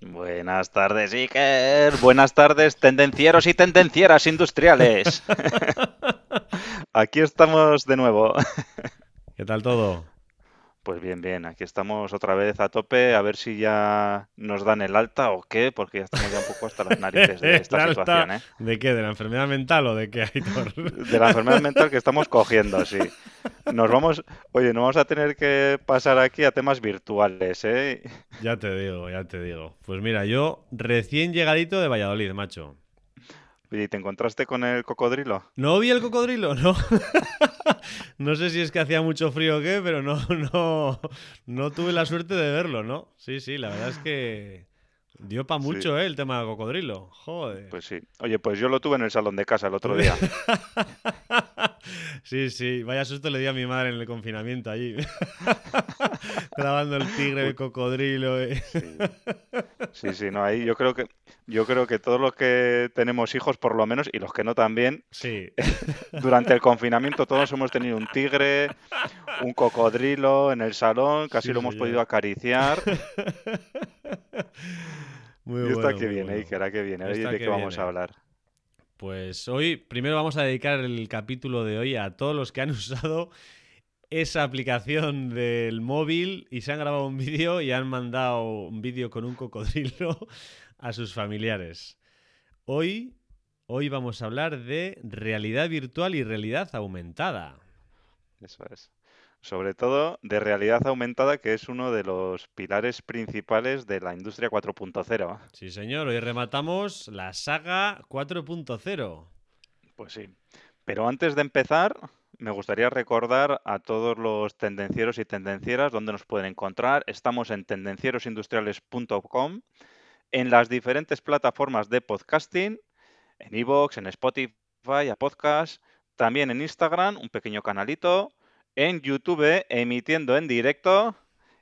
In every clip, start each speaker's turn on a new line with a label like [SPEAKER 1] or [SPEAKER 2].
[SPEAKER 1] Buenas tardes, Iker. Buenas tardes, tendencieros y tendencieras industriales. Aquí estamos de nuevo.
[SPEAKER 2] ¿Qué tal todo?
[SPEAKER 1] Pues bien, bien, aquí estamos otra vez a tope, a ver si ya nos dan el alta o qué, porque ya estamos ya un poco hasta las narices de esta
[SPEAKER 2] ¿El alta
[SPEAKER 1] situación, ¿eh?
[SPEAKER 2] ¿De qué? ¿De la enfermedad mental o de qué, Aitor?
[SPEAKER 1] De la enfermedad mental que estamos cogiendo, sí. Nos vamos, oye, nos vamos a tener que pasar aquí a temas virtuales, ¿eh?
[SPEAKER 2] Ya te digo, ya te digo. Pues mira, yo recién llegadito de Valladolid, macho.
[SPEAKER 1] ¿Y te encontraste con el cocodrilo?
[SPEAKER 2] No vi el cocodrilo, no. no sé si es que hacía mucho frío o qué, pero no, no, no tuve la suerte de verlo, ¿no? Sí, sí, la verdad es que dio para
[SPEAKER 1] Sí.
[SPEAKER 2] mucho, ¿eh? El tema del cocodrilo. Joder.
[SPEAKER 1] Pues sí. Oye, pues yo lo tuve en el salón de casa el otro día.
[SPEAKER 2] Sí, sí, vaya susto le di a mi madre en el confinamiento allí. Grabando el tigre, el cocodrilo. eh.
[SPEAKER 1] Sí. Sí, sí, no, ahí yo creo que yo creo que todos los que tenemos hijos por lo menos y los que no también,
[SPEAKER 2] Sí,
[SPEAKER 1] durante el confinamiento todos hemos tenido un tigre, un cocodrilo en el salón, casi
[SPEAKER 2] Sí,
[SPEAKER 1] lo hemos podido acariciar.
[SPEAKER 2] muy
[SPEAKER 1] y está
[SPEAKER 2] bueno,
[SPEAKER 1] que
[SPEAKER 2] muy
[SPEAKER 1] viene,
[SPEAKER 2] bueno.
[SPEAKER 1] Iker, ¿a qué viene? Oye, ¿de qué vamos
[SPEAKER 2] viene.
[SPEAKER 1] a hablar?
[SPEAKER 2] Pues hoy, primero vamos a dedicar el capítulo de hoy a todos los que han usado esa aplicación del móvil y se han grabado un vídeo y han mandado un vídeo con un cocodrilo a sus familiares. Hoy, hoy vamos a hablar de realidad virtual y realidad aumentada.
[SPEAKER 1] Eso es. Sobre todo de realidad aumentada, que es uno de los pilares principales de la industria 4.0.
[SPEAKER 2] Sí, señor, hoy rematamos la saga 4.0.
[SPEAKER 1] Pues sí. Pero antes de empezar, me gustaría recordar a todos los tendencieros y tendencieras dónde nos pueden encontrar. Estamos en tendencierosindustriales.com, en las diferentes plataformas de podcasting, en iVoox, en Spotify, a podcast, también en Instagram, un pequeño canalito, en YouTube, emitiendo en directo.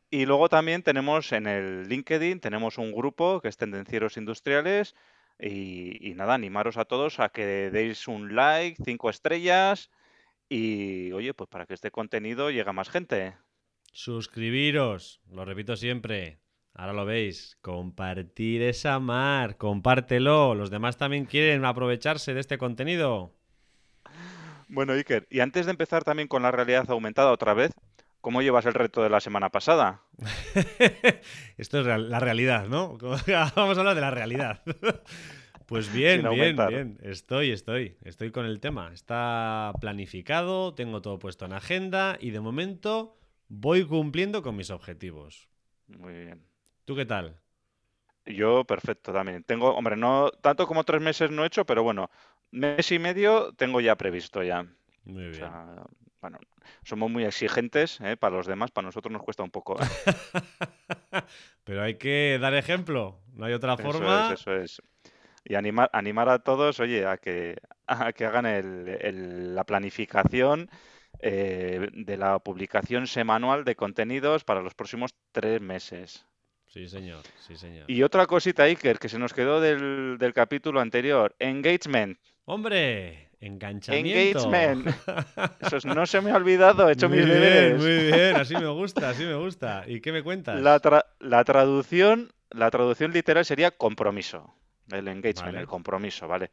[SPEAKER 1] Y luego también tenemos en el LinkedIn, tenemos un grupo que es Tendencieros Industriales. Y, y nada, animaros a todos a que deis un like, cinco estrellas. Y oye, pues para que este contenido llegue a más gente.
[SPEAKER 2] Suscribiros, lo repito siempre. Ahora lo veis, compartir es amar, compártelo. Los demás también quieren aprovecharse de este contenido.
[SPEAKER 1] Bueno, Iker, y antes de empezar también con la realidad aumentada otra vez, ¿cómo llevas el reto de la semana pasada?
[SPEAKER 2] Esto es real- la realidad, ¿no? Vamos a hablar de la realidad. Pues bien, bien, bien. Estoy, estoy, estoy con el tema. Está planificado, tengo todo puesto en agenda y de momento voy cumpliendo con mis objetivos.
[SPEAKER 1] Muy bien.
[SPEAKER 2] ¿Tú qué tal?
[SPEAKER 1] Yo, perfecto también. Tengo, hombre, no tanto como tres meses no he hecho, pero bueno, mes y medio tengo ya previsto ya.
[SPEAKER 2] Muy
[SPEAKER 1] O
[SPEAKER 2] bien.
[SPEAKER 1] sea, bueno, somos muy exigentes, ¿eh? Para los demás, para nosotros nos cuesta un poco.
[SPEAKER 2] Pero hay que dar ejemplo. No hay otra
[SPEAKER 1] Eso
[SPEAKER 2] forma.
[SPEAKER 1] es, eso es. Y animar, animar a todos, oye, a que, a que hagan el- el- la planificación eh, de la publicación semanal de contenidos para los próximos tres meses.
[SPEAKER 2] Sí, señor, sí, señor.
[SPEAKER 1] Y otra cosita, Iker, que se nos quedó del, del capítulo anterior, engagement.
[SPEAKER 2] ¡Hombre! Enganchamiento.
[SPEAKER 1] Engagement. Eso es- no se me ha olvidado, he hecho
[SPEAKER 2] muy
[SPEAKER 1] mis
[SPEAKER 2] bien,
[SPEAKER 1] deberes.
[SPEAKER 2] muy bien. Así me gusta, así me gusta. ¿Y qué me cuentas?
[SPEAKER 1] La, tra- la traducción, la traducción literal sería compromiso. El engagement,
[SPEAKER 2] Vale.
[SPEAKER 1] el compromiso, ¿vale?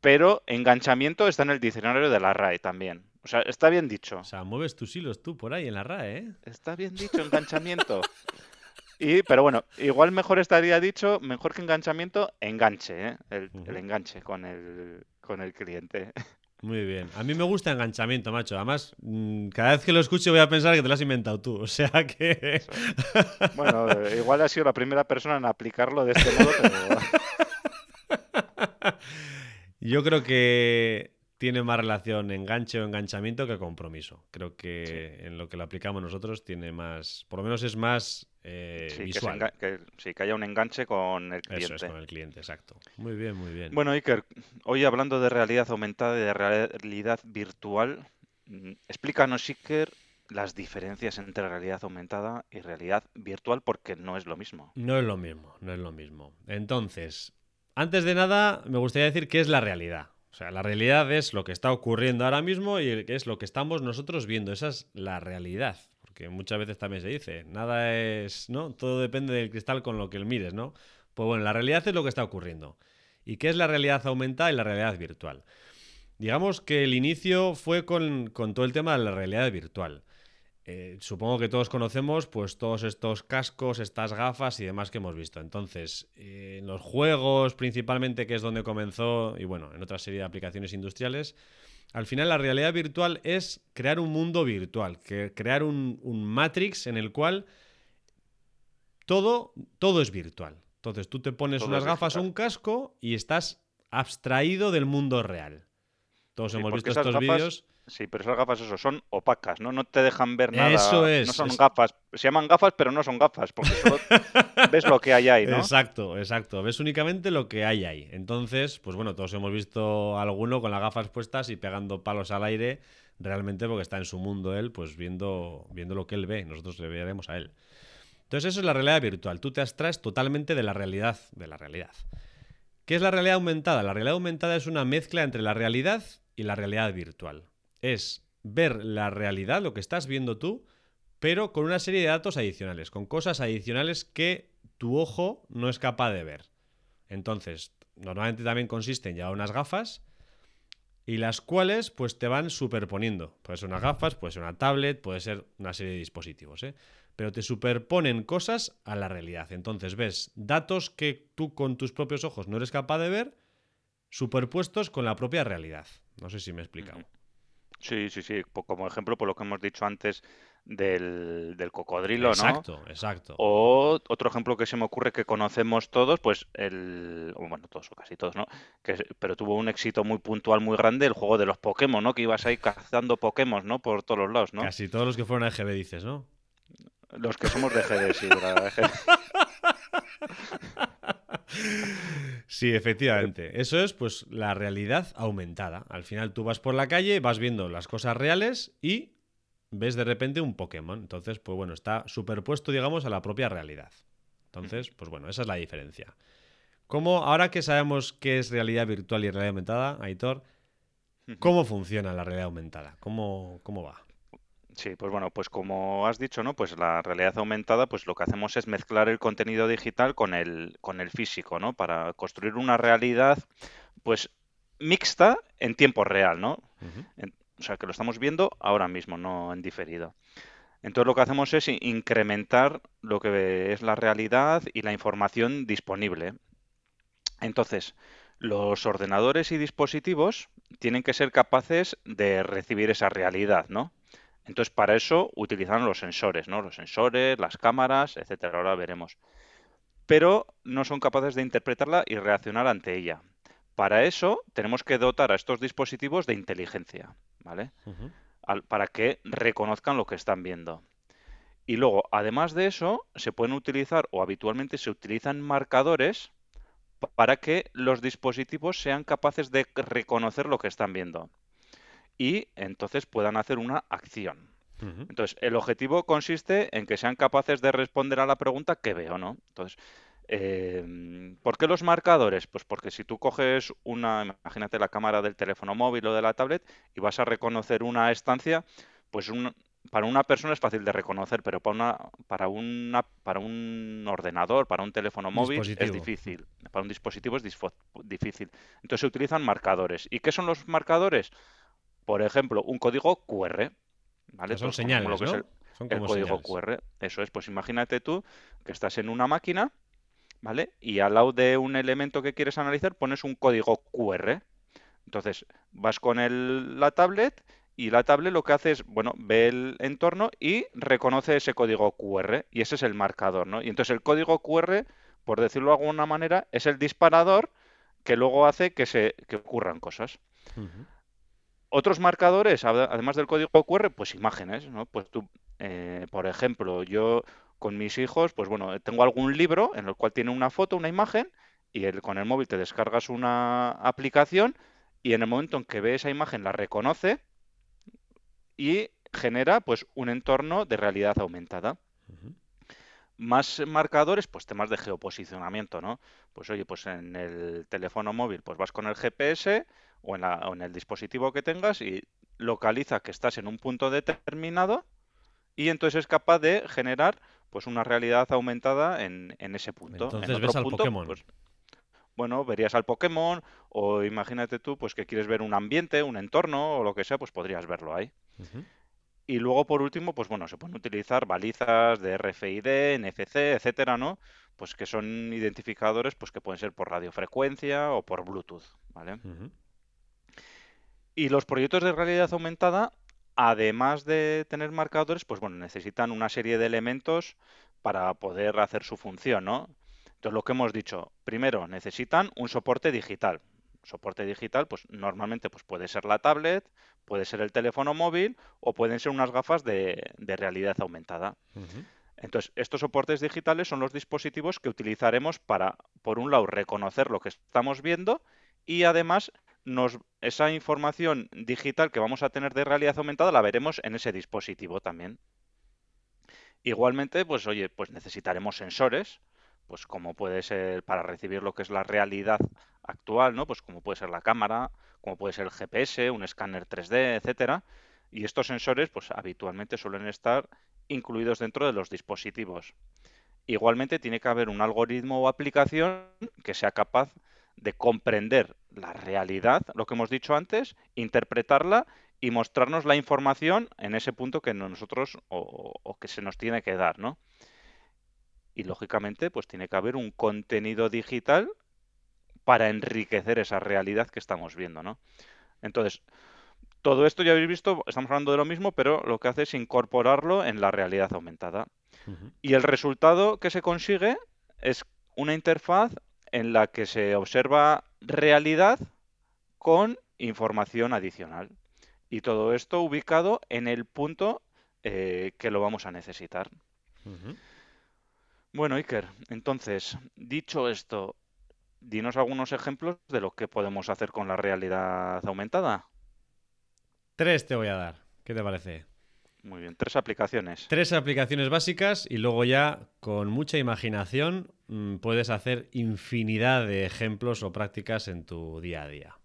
[SPEAKER 1] Pero enganchamiento está en el diccionario de la RAE también. O sea, está bien dicho.
[SPEAKER 2] O sea, mueves tus hilos tú por ahí en la RAE, ¿eh?
[SPEAKER 1] Está bien dicho enganchamiento. Y, pero bueno, igual mejor estaría dicho, mejor que enganchamiento, enganche, ¿eh? El, enganche con el, con el cliente.
[SPEAKER 2] Muy bien. A mí me gusta enganchamiento, macho. Además, mm, cada vez que lo escuche voy a pensar que te lo has inventado tú. O sea que...
[SPEAKER 1] Bueno, eh, igual ha sido la primera persona en aplicarlo de este modo, pero
[SPEAKER 2] Yo creo que tiene más relación enganche o enganchamiento que compromiso. Creo que en lo que lo aplicamos nosotros tiene más, por lo menos es más eh, visual.
[SPEAKER 1] Que, sí, que haya un enganche con el cliente.
[SPEAKER 2] Eso es, con el cliente, exacto. Muy bien, muy bien.
[SPEAKER 1] Bueno, Iker, hoy hablando de realidad aumentada y de realidad virtual, mm, explícanos, Iker, las diferencias entre realidad aumentada y realidad virtual porque no es lo mismo.
[SPEAKER 2] No es lo mismo, no es lo mismo. Entonces, antes de nada, me gustaría decir qué es la realidad. O sea, la realidad es lo que está ocurriendo ahora mismo y es lo que estamos nosotros viendo. Esa es la realidad. Porque muchas veces también se dice, nada es, ¿no? Todo depende del cristal con lo que mires, ¿no? Pues bueno, la realidad es lo que está ocurriendo. ¿Y qué es la realidad aumentada y la realidad virtual? Digamos que el inicio fue con, con todo el tema de la realidad virtual. Eh, supongo que todos conocemos pues todos estos cascos, estas gafas y demás que hemos visto. Entonces, eh, en los juegos principalmente, que es donde comenzó, y bueno, en otra serie de aplicaciones industriales, al final la realidad virtual es crear un mundo virtual, que, crear un, Matrix en el cual todo, todo es virtual. Entonces tú te pones unas gafas o un casco y estás abstraído del mundo real. Todos hemos visto estos vídeos.
[SPEAKER 1] Sí, pero esas gafas eso, son opacas, ¿no? No te dejan ver nada.
[SPEAKER 2] Eso es.
[SPEAKER 1] No son gafas. Se llaman gafas, pero no son gafas, porque solo ves lo que hay ahí, ¿no?
[SPEAKER 2] Exacto, exacto. Ves únicamente lo que hay ahí. Entonces, pues bueno, todos hemos visto a alguno con las gafas puestas y pegando palos al aire, realmente porque está en su mundo él, pues viendo, viendo lo que él ve. Nosotros le veremos a él. Entonces, eso es la realidad virtual. Tú te abstraes totalmente de la realidad, de la realidad. ¿Qué es la realidad aumentada? La realidad aumentada es una mezcla entre la realidad y la realidad virtual es ver la realidad, lo que estás viendo tú, pero con una serie de datos adicionales, con cosas adicionales que tu ojo no es capaz de ver. Entonces, normalmente también consiste en llevar unas gafas y las cuales pues te van superponiendo. Puede ser unas gafas, puede ser una tablet, puede ser una serie de dispositivos, ¿eh? pero te superponen cosas a la realidad. Entonces ves datos que tú con tus propios ojos no eres capaz de ver superpuestos con la propia realidad. No sé si me he explicado.
[SPEAKER 1] Sí, sí, sí. Como ejemplo, por lo que hemos dicho antes del, del cocodrilo, ¿no?
[SPEAKER 2] Exacto, exacto.
[SPEAKER 1] O otro ejemplo que se me ocurre que conocemos todos, pues el, bueno, todos o casi todos, ¿no? Que, pero tuvo un éxito muy puntual, muy grande, el juego de los Pokémon, ¿no? Que ibas ahí cazando Pokémon, ¿no? Por todos los lados, ¿no?
[SPEAKER 2] Casi todos los que fueron a EGB dices, ¿no?
[SPEAKER 1] Los que somos de GD, sí, de
[SPEAKER 2] Sí, efectivamente. Eso es pues la realidad aumentada. Al final tú vas por la calle, vas viendo las cosas reales y ves de repente un Pokémon. Entonces, pues bueno, está superpuesto, digamos, a la propia realidad. Entonces, pues bueno, esa es la diferencia. ¿Cómo, ahora que sabemos qué es realidad virtual y realidad aumentada, Aitor, ¿cómo funciona la realidad aumentada? ¿Cómo, cómo va?
[SPEAKER 1] Sí, pues bueno, pues como has dicho, ¿no? Pues la realidad aumentada, pues lo que hacemos es mezclar el contenido digital con el, con el físico, ¿no? Para construir una realidad, pues mixta en tiempo real, ¿no? o sea, que lo estamos viendo ahora mismo, no en diferido. Entonces lo que hacemos es incrementar lo que es la realidad y la información disponible. Entonces, los ordenadores y dispositivos tienen que ser capaces de recibir esa realidad, ¿no? Entonces, para eso utilizan los sensores, ¿no? Los sensores, las cámaras, etcétera. Ahora veremos. Pero no son capaces de interpretarla y reaccionar ante ella. Para eso tenemos que dotar a estos dispositivos de inteligencia, ¿vale? para que reconozcan lo que están viendo. Y luego, además de eso, se pueden utilizar o habitualmente se utilizan marcadores para que los dispositivos sean capaces de reconocer lo que están viendo y entonces puedan hacer una acción. Entonces, el objetivo consiste en que sean capaces de responder a la pregunta que veo, ¿no? Entonces, eh, ¿por qué los marcadores? Pues porque si tú coges una, imagínate la cámara del teléfono móvil o de la tablet y vas a reconocer una estancia, pues para una persona es fácil de reconocer, pero para una, para una, para un ordenador, para un teléfono móvil es difícil. Para un dispositivo es difícil. Entonces se utilizan marcadores. ¿Y qué son los marcadores? Por ejemplo, un código QR. ¿vale?
[SPEAKER 2] son señales, ¿no?
[SPEAKER 1] el, el código QR. Eso es, pues imagínate tú que estás en una máquina, ¿vale? Y al lado de un elemento que quieres analizar pones un código QR. Entonces, vas con el, la tablet y la tablet lo que hace es, bueno, ve el entorno y reconoce ese código QR y ese es el marcador, ¿no? Y entonces el código QR, por decirlo de alguna manera, es el disparador que luego hace que se que ocurran cosas. Otros marcadores, además del código QR, pues imágenes, ¿no? Pues tú, eh, por ejemplo, yo con mis hijos, pues bueno, tengo algún libro en el cual tiene una foto, una imagen, y el, con el móvil te descargas una aplicación y en el momento en que ve esa imagen la reconoce y genera pues un entorno de realidad aumentada. Más marcadores, pues temas de geoposicionamiento, ¿no? Pues oye, pues en el teléfono móvil, pues vas con el GPS o en, la, o en el dispositivo que tengas y localiza que estás en un punto determinado y entonces es capaz de generar pues una realidad aumentada en, ese punto.
[SPEAKER 2] Entonces ves al Pokémon.
[SPEAKER 1] Pues, bueno, verías al Pokémon o imagínate tú pues que quieres ver un ambiente, un entorno o lo que sea, pues podrías verlo ahí. Y luego, por último, pues bueno, se pueden utilizar balizas de RFID, NFC, etcétera, ¿no? Pues que son identificadores pues que pueden ser por radiofrecuencia o por Bluetooth, ¿vale? Y los proyectos de realidad aumentada, además de tener marcadores, pues bueno, necesitan una serie de elementos para poder hacer su función, ¿no? Entonces, lo que hemos dicho, primero, necesitan un soporte digital soporte digital, pues normalmente pues puede ser la tablet, puede ser el teléfono móvil o pueden ser unas gafas de, realidad aumentada. Entonces, estos soportes digitales son los dispositivos que utilizaremos para, por un lado, reconocer lo que estamos viendo y además nos, esa información digital que vamos a tener de realidad aumentada la veremos en ese dispositivo también. Igualmente, pues oye, pues necesitaremos sensores, pues como puede ser para recibir lo que es la realidad actual, ¿no? Pues como puede ser la cámara, como puede ser el GPS, un escáner 3D, etcétera. Y estos sensores, pues habitualmente suelen estar incluidos dentro de los dispositivos. Igualmente tiene que haber un algoritmo o aplicación que sea capaz de comprender la realidad, lo que hemos dicho antes, interpretarla y mostrarnos la información en ese punto que nosotros o, o que se nos tiene que dar, ¿no? y lógicamente pues tiene que haber un contenido digital para enriquecer esa realidad que estamos viendo, ¿no? Entonces, todo esto ya habéis visto, estamos hablando de lo mismo, pero lo que hace es incorporarlo en la realidad aumentada. Y el resultado que se consigue es una interfaz en la que se observa realidad con información adicional. Y todo esto ubicado en el punto eh, que lo vamos a necesitar. Bueno, Iker, entonces, dicho esto, dinos algunos ejemplos de lo que podemos hacer con la realidad aumentada.
[SPEAKER 2] Tres te voy a dar. ¿Qué te parece?
[SPEAKER 1] Muy bien, tres aplicaciones.
[SPEAKER 2] Tres aplicaciones básicas y luego ya con mucha imaginación mm, puedes hacer infinidad de ejemplos o prácticas en tu día a día.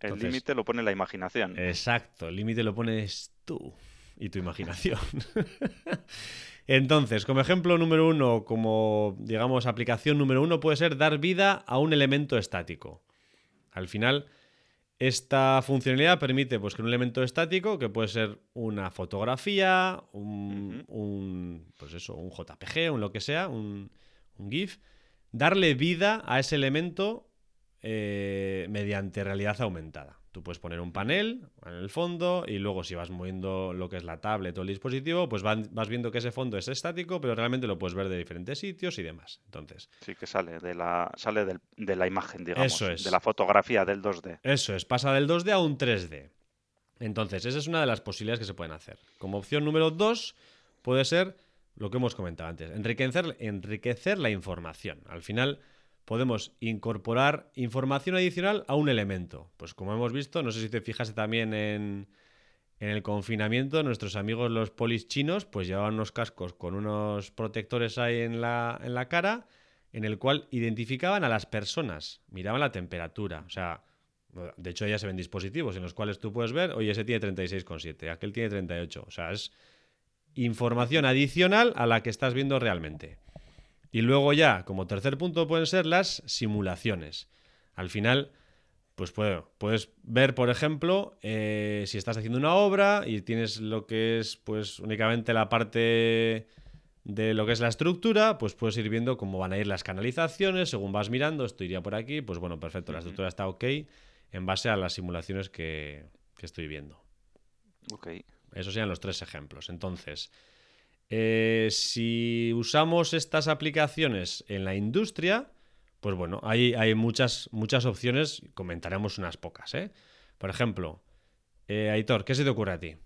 [SPEAKER 1] el límite lo pone la imaginación.
[SPEAKER 2] Exacto, el límite lo pones tú y tu imaginación. Entonces, como ejemplo número uno, como digamos aplicación número uno, puede ser dar vida a un elemento estático. Al final, esta funcionalidad permite pues, que un elemento estático, que puede ser una fotografía, un, pues eso, un JPG, un lo que sea, un, GIF, darle vida a ese elemento eh, mediante realidad aumentada. Tú puedes poner un panel en el fondo y luego si vas moviendo lo que es la tablet o el dispositivo, pues vas viendo que ese fondo es estático, pero realmente lo puedes ver de diferentes sitios y demás. Entonces,
[SPEAKER 1] sí que sale de la sale de la imagen, digamos, de la fotografía del 2D.
[SPEAKER 2] Eso es, pasa del 2D a un 3D. Entonces, esa es una de las posibilidades que se pueden hacer. Como opción número 2 puede ser lo que hemos comentado antes, enriquecer, enriquecer la información. Al final, podemos incorporar información adicional a un elemento. Pues como hemos visto, no sé si te fijaste también en, el confinamiento, nuestros amigos los polis chinos pues llevaban unos cascos con unos protectores ahí en la, en la cara en el cual identificaban a las personas, miraban la temperatura, o sea, de hecho ya se ven dispositivos en los cuales tú puedes ver, oye, ese tiene 36,7, aquel tiene 38, o sea, es información adicional a la que estás viendo realmente. Y luego ya, como tercer punto, pueden ser las simulaciones. Al final, pues puedes ver, por ejemplo, eh, si estás haciendo una obra y tienes lo que es pues únicamente la parte de lo que es la estructura, pues puedes ir viendo cómo van a ir las canalizaciones, según vas mirando, esto iría por aquí, pues bueno, perfecto, la estructura está ok en base a las simulaciones que, que estoy viendo.
[SPEAKER 1] Ok.
[SPEAKER 2] Esos serían los tres ejemplos. Entonces, eh, si usamos estas aplicaciones en la industria, pues bueno, hay, hay muchas, muchas opciones, comentaremos unas pocas. ¿eh? Por ejemplo, Eh, Aitor, ¿qué se te ocurre a ti?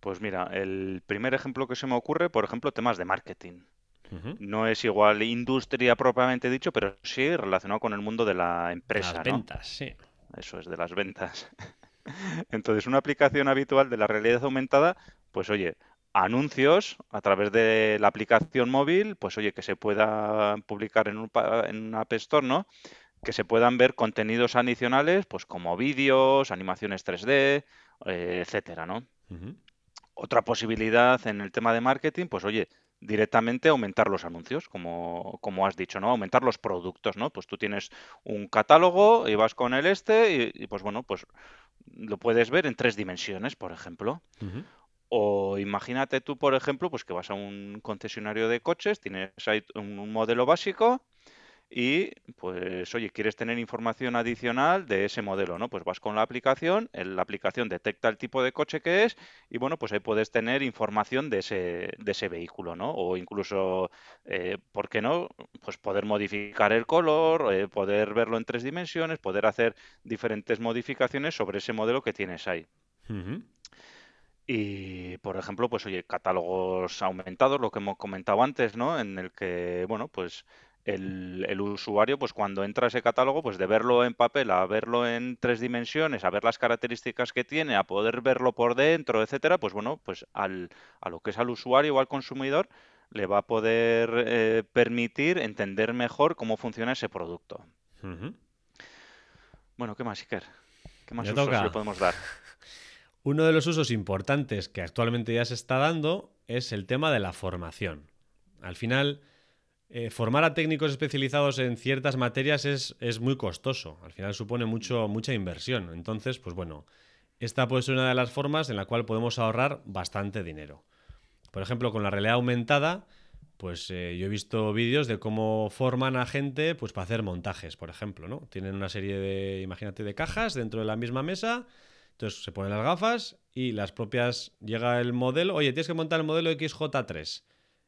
[SPEAKER 1] Pues mira, el primer ejemplo que se me ocurre, por ejemplo, temas de marketing. No es igual industria propiamente dicho, pero sí relacionado con el mundo de la
[SPEAKER 2] Las
[SPEAKER 1] empresa, ¿no?
[SPEAKER 2] ventas, sí.
[SPEAKER 1] Eso es, de las ventas. Entonces, una aplicación habitual de la realidad aumentada, pues oye, anuncios a través de la aplicación móvil, pues oye, que se pueda publicar en un, en una App Store, ¿no? Que se puedan ver contenidos adicionales, pues como vídeos, animaciones 3D, eh, etcétera, ¿no? Otra posibilidad en el tema de marketing, pues oye, directamente aumentar los anuncios, como, como has dicho, ¿no? Aumentar los productos, ¿no? Pues tú tienes un catálogo y vas con el este y, y, pues bueno, pues lo puedes ver en tres dimensiones, por ejemplo. O imagínate tú, por ejemplo, pues que vas a un concesionario de coches, tienes ahí un modelo básico y pues, oye, quieres tener información adicional de ese modelo, ¿no? Pues vas con la aplicación, la aplicación detecta el tipo de coche que es y bueno, pues ahí puedes tener información de ese, de ese vehículo, ¿no? O incluso, eh, ¿por qué no? Pues poder modificar el color, eh, poder verlo en tres dimensiones, poder hacer diferentes modificaciones sobre ese modelo que tienes ahí. Y, por ejemplo, pues oye, catálogos aumentados, lo que hemos comentado antes, ¿no? En el que, bueno, pues el, el usuario, pues cuando entra a ese catálogo, pues de verlo en papel a verlo en tres dimensiones, a ver las características que tiene, a poder verlo por dentro, etcétera, pues bueno, pues al, a lo que es al usuario o al consumidor le va a poder eh, permitir entender mejor cómo funciona ese producto. Bueno, ¿qué más, Iker? ¿Qué más usos le podemos dar?
[SPEAKER 2] Uno de los usos importantes que actualmente ya se está dando es el tema de la formación. Al final, eh, formar a técnicos especializados en ciertas materias es, es muy costoso. Al final supone mucho, mucha inversión. Entonces, pues bueno, esta puede ser una de las formas en la cual podemos ahorrar bastante dinero. Por ejemplo, con la realidad aumentada, pues eh, yo he visto vídeos de cómo forman a gente pues, para hacer montajes, por ejemplo, ¿no? Tienen una serie de, imagínate, de cajas dentro de la misma mesa. Entonces se ponen las gafas y las propias. Llega el modelo. Oye, tienes que montar el modelo XJ3.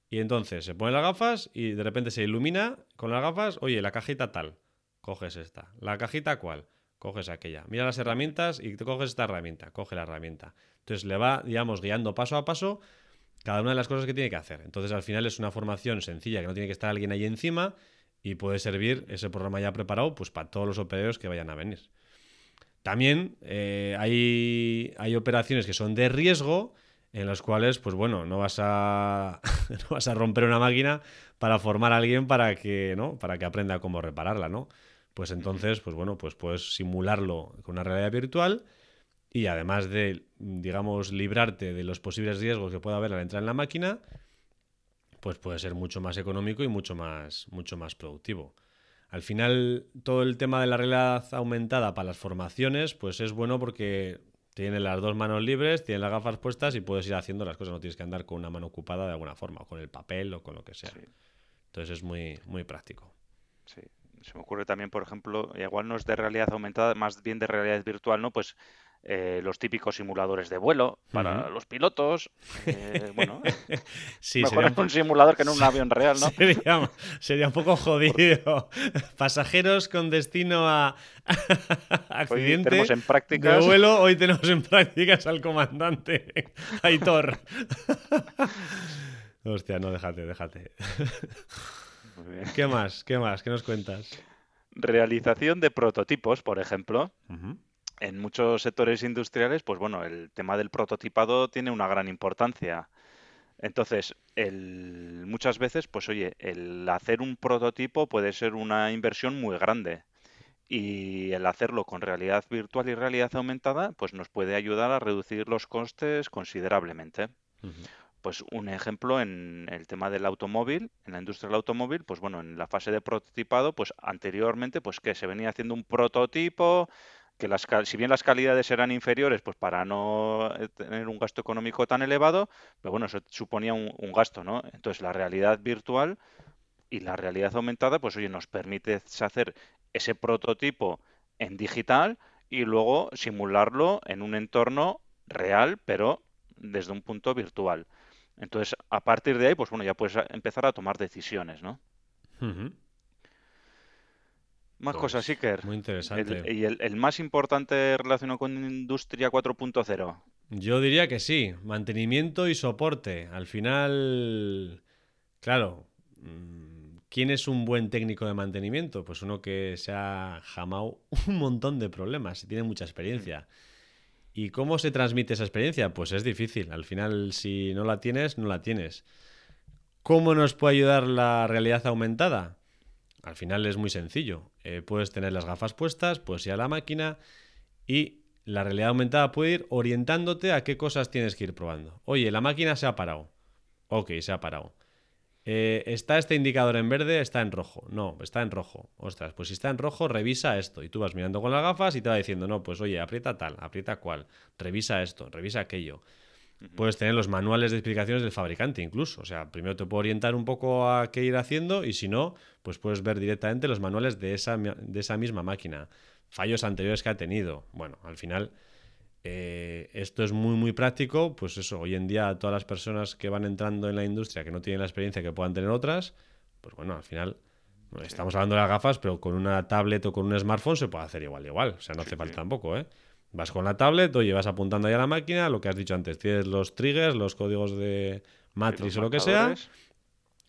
[SPEAKER 2] Y entonces se ponen las gafas y de repente se ilumina con las gafas. Oye, la cajita tal. Coges esta. La cajita cuál. Coges aquella. Mira las herramientas y te coges esta herramienta. Coge la herramienta. Entonces le va, digamos, guiando paso a paso cada una de las cosas que tiene que hacer. Entonces al final es una formación sencilla que no tiene que estar alguien ahí encima y puede servir ese programa ya preparado pues para todos los operarios que vayan a venir. También eh, hay, hay operaciones que son de riesgo en las cuales, pues bueno, no vas a, no vas a romper una máquina para formar a alguien para que, ¿no? Para que aprenda cómo repararla, ¿no? Pues entonces, pues bueno, pues puedes simularlo con una realidad virtual y además de, digamos, librarte de los posibles riesgos que pueda haber al entrar en la máquina, pues puede ser mucho más económico y mucho más, mucho más productivo. Al final, todo el tema de la realidad aumentada para las formaciones, pues es bueno porque tienes las dos manos libres, tienes las gafas puestas y puedes ir haciendo las cosas. No tienes que andar con una mano ocupada de alguna forma, o con el papel o con lo que sea.
[SPEAKER 1] Sí.
[SPEAKER 2] Entonces es muy, muy práctico.
[SPEAKER 1] Sí, se me ocurre también, por ejemplo, igual no es de realidad aumentada, más bien de realidad virtual, ¿no? Pues eh, los típicos simuladores de vuelo para los pilotos. eh, bueno,
[SPEAKER 2] Sí,
[SPEAKER 1] mejor
[SPEAKER 2] sería
[SPEAKER 1] en
[SPEAKER 2] un,
[SPEAKER 1] un simulador que en un avión real, ¿no?
[SPEAKER 2] sería, sería un poco jodido. Pasajeros con destino a
[SPEAKER 1] Hoy
[SPEAKER 2] accidente
[SPEAKER 1] tenemos en
[SPEAKER 2] de
[SPEAKER 1] prácticas.
[SPEAKER 2] vuelo. Hoy tenemos en prácticas al comandante Aitor. Hostia, no, déjate, déjate.
[SPEAKER 1] Muy bien.
[SPEAKER 2] ¿Qué más? ¿Qué más? ¿Qué nos cuentas?
[SPEAKER 1] Realización de prototipos, por ejemplo.
[SPEAKER 2] Ujú,
[SPEAKER 1] En muchos sectores industriales, pues bueno, el tema del prototipado tiene una gran importancia. Entonces, el, muchas veces, pues oye, el hacer un prototipo puede ser una inversión muy grande. Y el hacerlo con realidad virtual y realidad aumentada, pues nos puede ayudar a reducir los costes considerablemente.
[SPEAKER 2] ujú,
[SPEAKER 1] Pues un ejemplo en el tema del automóvil, en la industria del automóvil, pues bueno, en la fase de prototipado, pues anteriormente, pues que se venía haciendo un prototipo, que las, si bien las calidades eran inferiores, pues para no eh, tener un gasto económico tan elevado, pero bueno, eso suponía un, gasto, ¿no? Entonces la realidad virtual y la realidad aumentada, pues oye, nos permite hacer ese prototipo en digital y luego simularlo en un entorno real, pero desde un punto virtual. Entonces, a partir de ahí, pues bueno, ya puedes empezar a tomar decisiones, ¿no? Más
[SPEAKER 2] Pues,
[SPEAKER 1] cosas, Iker.
[SPEAKER 2] Muy
[SPEAKER 1] El-
[SPEAKER 2] interesante.
[SPEAKER 1] y el, el más importante relacionado con Industria 4.0.
[SPEAKER 2] Yo diría que sí, mantenimiento y soporte. Al final, claro, mm, ¿quién es un buen técnico de mantenimiento? Pues uno que se ha jamado un montón de problemas y tiene mucha experiencia. ¿Y cómo se transmite esa experiencia? Pues es difícil. Al final, si no la tienes, no la tienes. ¿Cómo nos puede ayudar la realidad aumentada? Al final es muy sencillo. Eh, puedes tener las gafas puestas, puedes ir a la máquina y la realidad aumentada puede ir orientándote a qué cosas tienes que ir probando. Oye, la máquina se ha parado. Ok, se ha parado. Eh, ¿Está este indicador en verde? Está en rojo. No, está en rojo. Ostras, pues si está en rojo, revisa esto. Y tú vas mirando con las gafas y te va diciendo, no, pues oye, aprieta tal, aprieta cual, revisa esto, revisa aquello. Puedes tener los manuales de explicaciones del fabricante incluso. O sea, primero te puedo orientar un poco a qué ir haciendo y si no, pues puedes ver directamente los manuales de esa, de esa misma máquina. Fallos anteriores que ha tenido. Bueno, al final eh, esto es muy, muy práctico. Pues eso, hoy en día todas las personas que van entrando en la industria que no tienen la experiencia que puedan tener otras, pues bueno, al final estamos hablando de las gafas, pero con una tablet o con un smartphone se puede hacer igual, igual. O sea, no
[SPEAKER 1] Sí,
[SPEAKER 2] hace falta
[SPEAKER 1] sí.
[SPEAKER 2] tampoco, ¿eh? Vas con la tablet, oye, vas apuntando ahí a la máquina, lo que has dicho antes, tienes los triggers, los códigos de Matrix o lo que sea,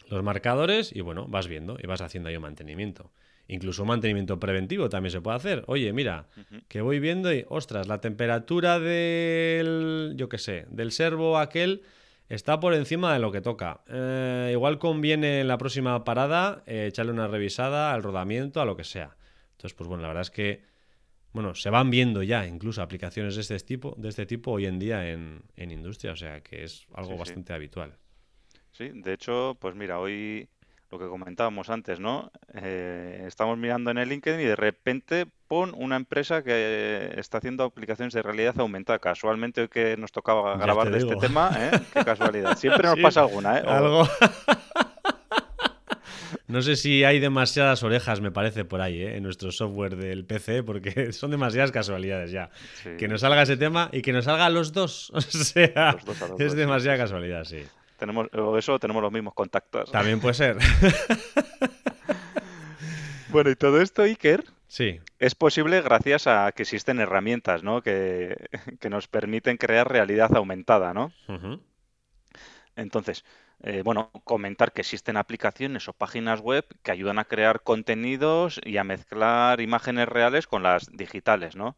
[SPEAKER 2] los marcadores y bueno, vas viendo y vas haciendo ahí un mantenimiento. Incluso un mantenimiento preventivo también se puede hacer. Oye, mira, que voy viendo y, ostras, la temperatura del, yo qué sé, del servo aquel está por encima de lo que toca. Eh, igual conviene en la próxima parada eh, echarle una revisada al rodamiento, a lo que sea. Entonces, pues bueno, la verdad es que, bueno, se van viendo ya incluso aplicaciones de este tipo, de este tipo hoy en día en, en industria, o sea que es algo
[SPEAKER 1] Sí, sí.
[SPEAKER 2] bastante habitual.
[SPEAKER 1] Sí, de hecho, pues mira, hoy lo que comentábamos antes, ¿no? Eh, estamos mirando en el LinkedIn y de repente pon una empresa que está haciendo aplicaciones de realidad aumentada. Casualmente hoy que nos tocaba grabar de este tema, ¿eh? Qué casualidad. Siempre nos
[SPEAKER 2] Sí,
[SPEAKER 1] pasa alguna, ¿eh? O-
[SPEAKER 2] Algo. No sé si hay demasiadas orejas, me parece, por ahí, ¿eh? en nuestro software del PC, porque son demasiadas casualidades ya.
[SPEAKER 1] sí,
[SPEAKER 2] Que nos salga ese tema y que nos salga los dos. O sea,
[SPEAKER 1] Los dos a los
[SPEAKER 2] es
[SPEAKER 1] dos,
[SPEAKER 2] demasiada casualidad, sí.
[SPEAKER 1] tenemos, o eso, tenemos los mismos contactos.
[SPEAKER 2] También puede ser.
[SPEAKER 1] Bueno, y todo esto, Iker,
[SPEAKER 2] Sí,
[SPEAKER 1] es posible gracias a que existen herramientas, ¿no? Que, que nos permiten crear realidad aumentada, ¿no? Entonces, eh, bueno, comentar que existen aplicaciones o páginas web que ayudan a crear contenidos y a mezclar imágenes reales con las digitales, ¿no?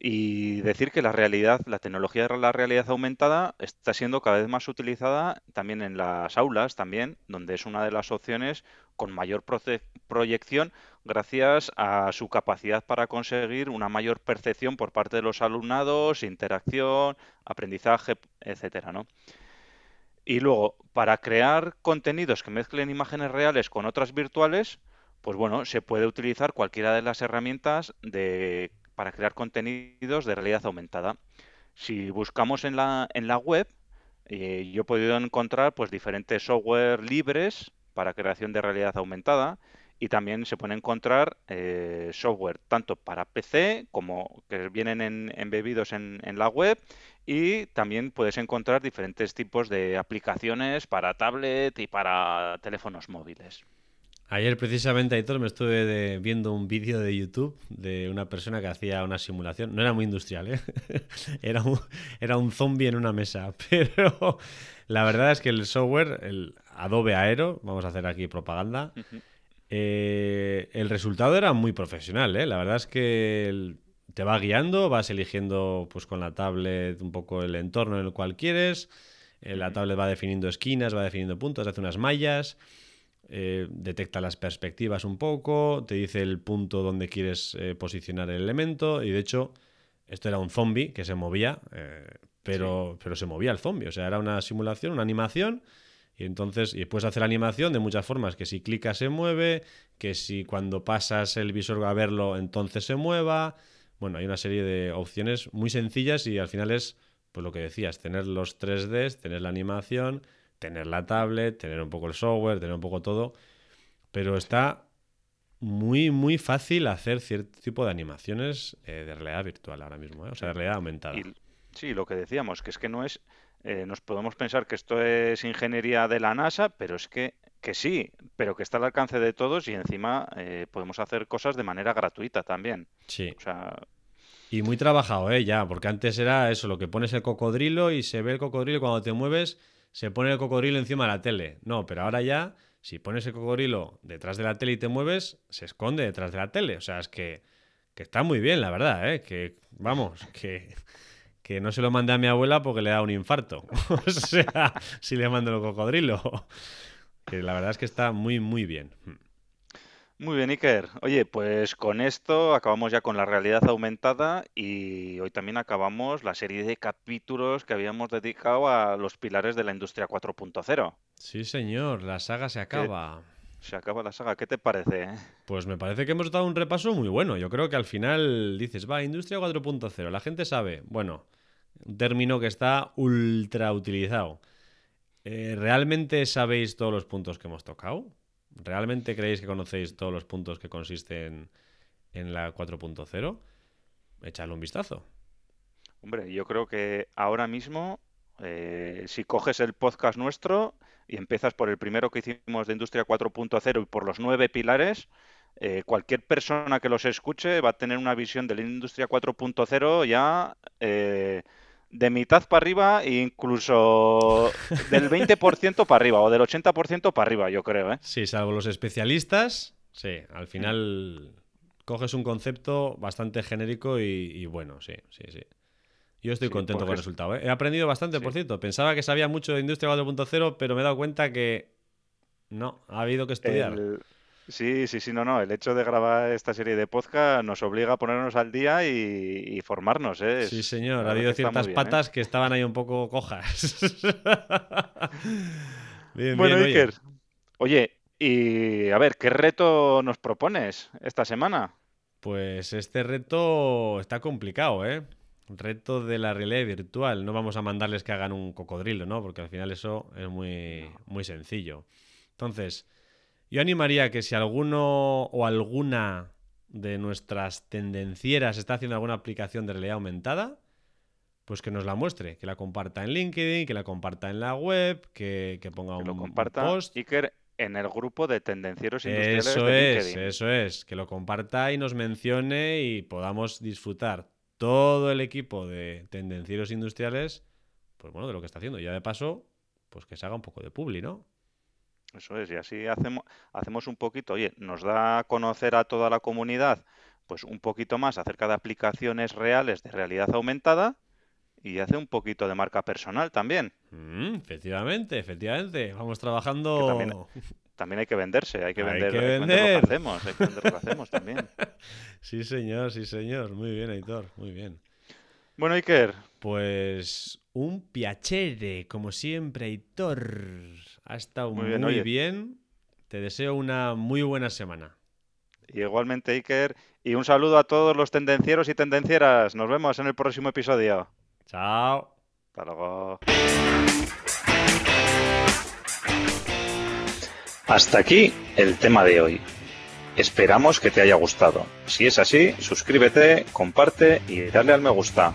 [SPEAKER 1] Y decir que la realidad, la tecnología de la realidad aumentada está siendo cada vez más utilizada también en las aulas, también, donde es una de las opciones con mayor proyección gracias a su capacidad para conseguir una mayor percepción por parte de los alumnados, interacción, aprendizaje, etcétera, ¿no? Y luego, para crear contenidos que mezclen imágenes reales con otras virtuales, pues bueno, se puede utilizar cualquiera de las herramientas de, para crear contenidos de realidad aumentada. Si buscamos en la, en la web, eh, yo he podido encontrar pues diferentes software libres para creación de realidad aumentada y también se pueden encontrar eh, software tanto para PC como que vienen en- embebidos en, en la web y también puedes encontrar diferentes tipos de aplicaciones para tablet y para teléfonos móviles.
[SPEAKER 2] Ayer precisamente, Aitor, me estuve de- viendo un vídeo de YouTube de una persona que hacía una simulación. No era muy industrial, ¿eh? Era un, era un zombie en una mesa. Pero la verdad es que el software, el Adobe Aero, vamos a hacer aquí propaganda. Eh, el resultado era muy profesional, ¿eh? La verdad es que te va guiando, vas eligiendo pues con la tablet un poco el entorno en el cual quieres. eh, la tablet va definiendo esquinas, va definiendo puntos, hace unas mallas eh, detecta las perspectivas un poco, te dice el punto donde quieres posicionar el elemento y de hecho esto era un zombie que se movía, pero, pero se movía el zombie, o sea, era una simulación, una animación y entonces y puedes hacer animación de muchas formas, que si clicas se mueve, que si cuando pasas el visor a verlo entonces se mueva, bueno, hay una serie de opciones muy sencillas y al final es pues lo que decías, tener los 3Ds, tener la animación, tener la tablet, tener un poco el software, tener un poco todo, pero está muy, muy fácil hacer cierto tipo de animaciones eh, de realidad virtual ahora mismo, ¿eh? o sea, de realidad aumentada.
[SPEAKER 1] Sí, lo que decíamos, que es que no es, eh, nos podemos pensar que esto es ingeniería de la NASA, pero es que, que sí, pero que está al alcance de todos y encima eh, podemos hacer cosas de manera gratuita también.
[SPEAKER 2] Sí.
[SPEAKER 1] O sea,
[SPEAKER 2] Y muy trabajado, ¿eh? Ya, porque antes era eso, lo que pones el cocodrilo y se ve el cocodrilo y cuando te mueves se pone el cocodrilo encima de la tele. No, pero ahora ya, si pones el cocodrilo detrás de la tele y te mueves, se esconde detrás de la tele. O sea, es que, que está muy bien, la verdad, ¿eh? Que, vamos, que, que no se lo mandé a mi abuela porque le da un infarto. o sea, si le mando el cocodrilo. Que la verdad es que está muy, muy bien.
[SPEAKER 1] Muy bien, Iker. Oye, pues con esto acabamos ya con la realidad aumentada y hoy también acabamos la serie de capítulos que habíamos dedicado a los pilares de la industria 4.0.
[SPEAKER 2] Sí, señor, la saga se acaba.
[SPEAKER 1] Se acaba la saga, ¿qué te parece? eh?
[SPEAKER 2] Pues me parece que hemos dado un repaso muy bueno. Yo creo que al final dices, va, industria 4.0, la gente sabe. Bueno, un término que está ultra utilizado. Eh, ¿Realmente sabéis todos los puntos que hemos tocado? ¿Realmente creéis que conocéis todos los puntos que consisten en la 4.0? Echadle un vistazo.
[SPEAKER 1] Hombre, yo creo que ahora mismo, eh, si coges el podcast nuestro y empiezas por el primero que hicimos de Industria 4.0 y por los nueve pilares, eh, cualquier persona que los escuche va a tener una visión de la Industria 4.0 ya de mitad para arriba e incluso del 20% para arriba o del 80% para arriba, yo creo, ¿eh?
[SPEAKER 2] Sí, salvo los especialistas, sí, al final coges un concepto bastante genérico y, y bueno, sí, sí, sí. Yo estoy
[SPEAKER 1] Sí,
[SPEAKER 2] contento con el resultado. ¿eh? He aprendido bastante, por cierto. Pensaba que sabía mucho de Industria 4.0, pero me he dado cuenta que no, ha habido que estudiar.
[SPEAKER 1] El- Sí, sí, sí, no, no. El hecho de grabar esta serie de podcast nos obliga a ponernos al día y, y formarnos, ¿eh?
[SPEAKER 2] Sí, señor. Ha habido ciertas
[SPEAKER 1] bien, ¿eh?
[SPEAKER 2] patas que estaban ahí un poco cojas. bien,
[SPEAKER 1] Bueno,
[SPEAKER 2] bien, oye.
[SPEAKER 1] Iker, oye, y a ver, ¿qué reto nos propones esta semana?
[SPEAKER 2] Pues este reto está complicado, ¿eh? Reto de la realidad virtual. No vamos a mandarles que hagan un cocodrilo, ¿no? Porque al final eso es muy, muy sencillo. Entonces, yo animaría que si alguno o alguna de nuestras tendencieras está haciendo alguna aplicación de realidad aumentada, pues que nos la muestre, que la comparta en LinkedIn, que la comparta en la web, que, que ponga
[SPEAKER 1] Que
[SPEAKER 2] un,
[SPEAKER 1] lo comparta
[SPEAKER 2] post.
[SPEAKER 1] Iker en el grupo de tendencieros industriales
[SPEAKER 2] Eso
[SPEAKER 1] de
[SPEAKER 2] es,
[SPEAKER 1] LinkedIn.
[SPEAKER 2] eso es, que lo comparta y nos mencione y podamos disfrutar todo el equipo de tendencieros industriales, pues bueno, de lo que está haciendo. Y ya de paso, pues que se haga un poco de publi, ¿no?
[SPEAKER 1] Eso es, y así hacemos, hacemos un poquito, oye, nos da a conocer a toda la comunidad, pues un poquito más acerca de aplicaciones reales de realidad aumentada y hace un poquito de marca personal también,
[SPEAKER 2] Mm, efectivamente, efectivamente. Vamos
[SPEAKER 1] también,
[SPEAKER 2] trabajando.
[SPEAKER 1] también hay que venderse, hay que
[SPEAKER 2] Hay
[SPEAKER 1] vender,
[SPEAKER 2] que
[SPEAKER 1] vender lo que hacemos, hay que vender lo que hacemos también.
[SPEAKER 2] Sí, señor, sí, señor. Muy bien, Aitor, muy bien.
[SPEAKER 1] Bueno, Iker,
[SPEAKER 2] Pues un piacere, como siempre, Aitor. Ha estado
[SPEAKER 1] muy
[SPEAKER 2] bien. Te deseo una muy buena semana.
[SPEAKER 1] igualmente Iker, y un saludo a todos los tendencieros y tendencieras, nos vemos en el próximo episodio.
[SPEAKER 2] Chao.
[SPEAKER 1] Hasta luego. Hasta aquí el tema de hoy. Esperamos que te haya gustado. Si es así, suscríbete, comparte y dale al me gusta.